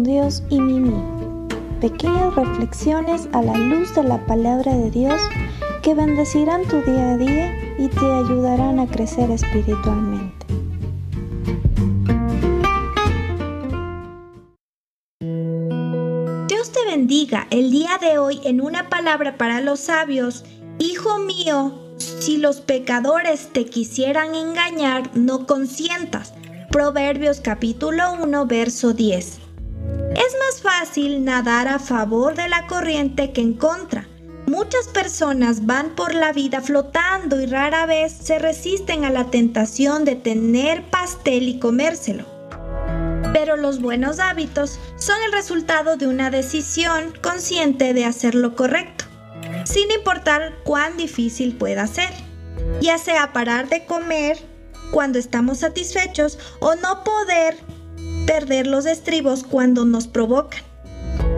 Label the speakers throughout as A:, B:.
A: Dios y Mimi. Pequeñas reflexiones a la luz de la palabra de Dios que bendecirán tu día a día y te ayudarán a crecer espiritualmente.
B: Dios te bendiga el día de hoy en una palabra para los sabios. Hijo mío, si los pecadores te quisieran engañar, no consientas Proverbios capítulo 1, verso 10. Más fácil nadar a favor de la corriente que en contra. Muchas personas van por la vida flotando y rara vez se resisten a la tentación de tener pastel y comérselo. Pero los buenos hábitos son el resultado de una decisión consciente de hacer lo correcto, sin importar cuán difícil pueda ser, ya sea parar de comer cuando estamos satisfechos o no poder perder los estribos cuando nos provocan.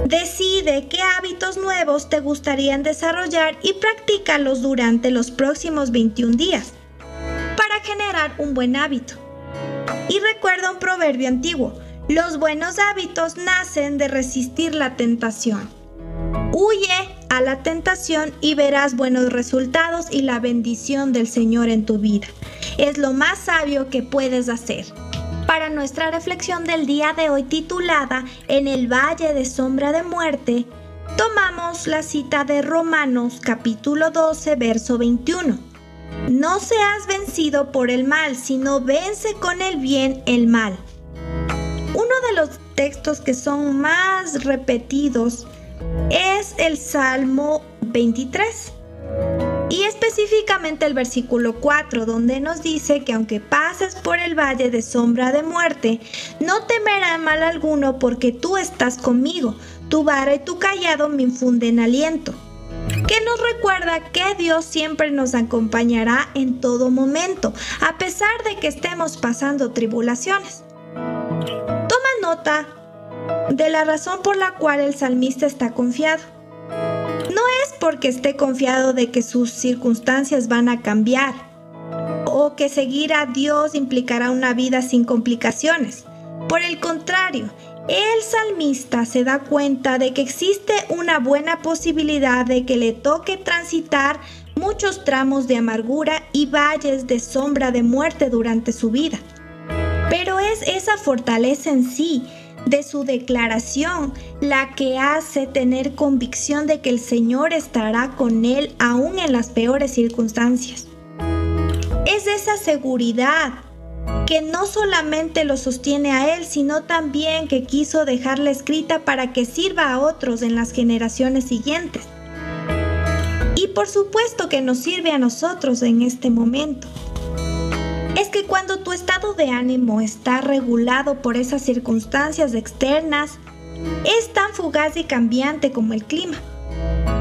B: Decide qué hábitos nuevos te gustarían desarrollar y practícalos durante los próximos 21 días para generar un buen hábito. Y recuerda un proverbio antiguo, los buenos hábitos nacen de resistir la tentación. Huye a la tentación y verás buenos resultados y la bendición del Señor en tu vida es lo más sabio que puedes hacer. Para nuestra reflexión del día de hoy titulada En el Valle de Sombra de Muerte, tomamos la cita de Romanos capítulo 12, verso 21. No seas vencido por el mal, sino vence con el bien el mal. Uno de los textos que son más repetidos es el Salmo 23 y específicamente el versículo 4, donde nos dice que aunque pases por el valle de sombra de muerte, no temerá mal alguno porque tú estás conmigo, tu vara y tu callado me infunden aliento. Que nos recuerda que Dios siempre nos acompañará en todo momento, a pesar de que estemos pasando tribulaciones. Toma nota de la razón por la cual el salmista está confiado porque esté confiado de que sus circunstancias van a cambiar o que seguir a Dios implicará una vida sin complicaciones. Por el contrario, el salmista se da cuenta de que existe una buena posibilidad de que le toque transitar muchos tramos de amargura y valles de sombra de muerte durante su vida. Pero es esa fortaleza en sí de su declaración la que hace tener convicción de que el Señor estará con él aún en las peores circunstancias. Es esa seguridad que no solamente lo sostiene a él, sino también que quiso dejarla escrita para que sirva a otros en las generaciones siguientes. Y por supuesto que nos sirve a nosotros en este momento es que cuando tu estado de ánimo está regulado por esas circunstancias externas, es tan fugaz y cambiante como el clima.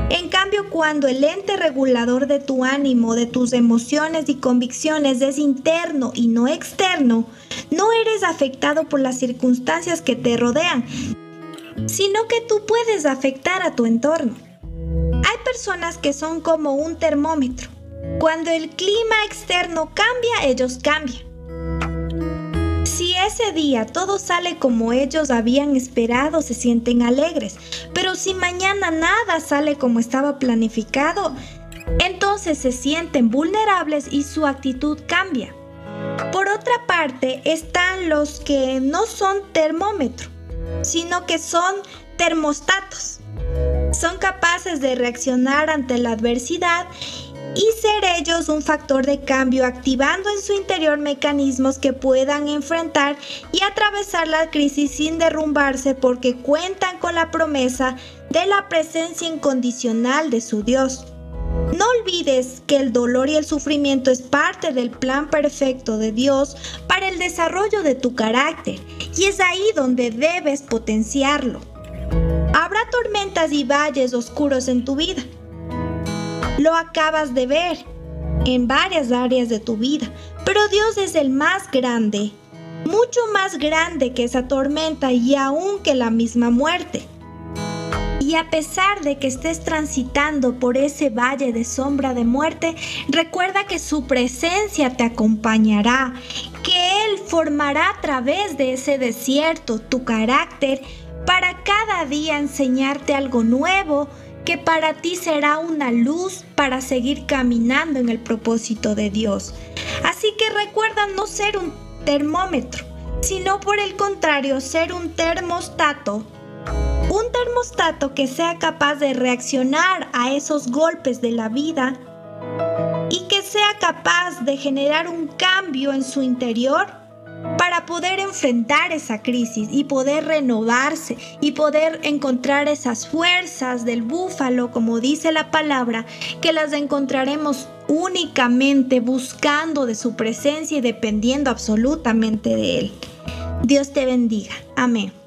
B: En cambio, cuando el ente regulador de tu ánimo, de tus emociones y convicciones es interno y no externo, no eres afectado por las circunstancias que te rodean, sino que tú puedes afectar a tu entorno. Hay personas que son como un termómetro cuando el clima externo cambia, ellos cambian. Si ese día todo sale como ellos habían esperado, se sienten alegres. Pero si mañana nada sale como estaba planificado, entonces se sienten vulnerables y su actitud cambia. Por otra parte, están los que no son termómetro, sino que son termostatos. Son capaces de reaccionar ante la adversidad y ser ellos un factor de cambio activando en su interior mecanismos que puedan enfrentar y atravesar la crisis sin derrumbarse porque cuentan con la promesa de la presencia incondicional de su Dios. No olvides que el dolor y el sufrimiento es parte del plan perfecto de Dios para el desarrollo de tu carácter y es ahí donde debes potenciarlo. Habrá tormentas y valles oscuros en tu vida lo acabas de ver en varias áreas de tu vida, pero Dios es el más grande, mucho más grande que esa tormenta y aún que la misma muerte. Y a pesar de que estés transitando por ese valle de sombra de muerte, recuerda que su presencia te acompañará, que Él formará a través de ese desierto tu carácter para cada día enseñarte algo nuevo que para ti será una luz para seguir caminando en el propósito de Dios. Así que recuerda no ser un termómetro, sino por el contrario ser un termostato. Un termostato que sea capaz de reaccionar a esos golpes de la vida y que sea capaz de generar un cambio en su interior para poder enfrentar esa crisis y poder renovarse y poder encontrar esas fuerzas del búfalo, como dice la palabra, que las encontraremos únicamente buscando de su presencia y dependiendo absolutamente de Él. Dios te bendiga. Amén.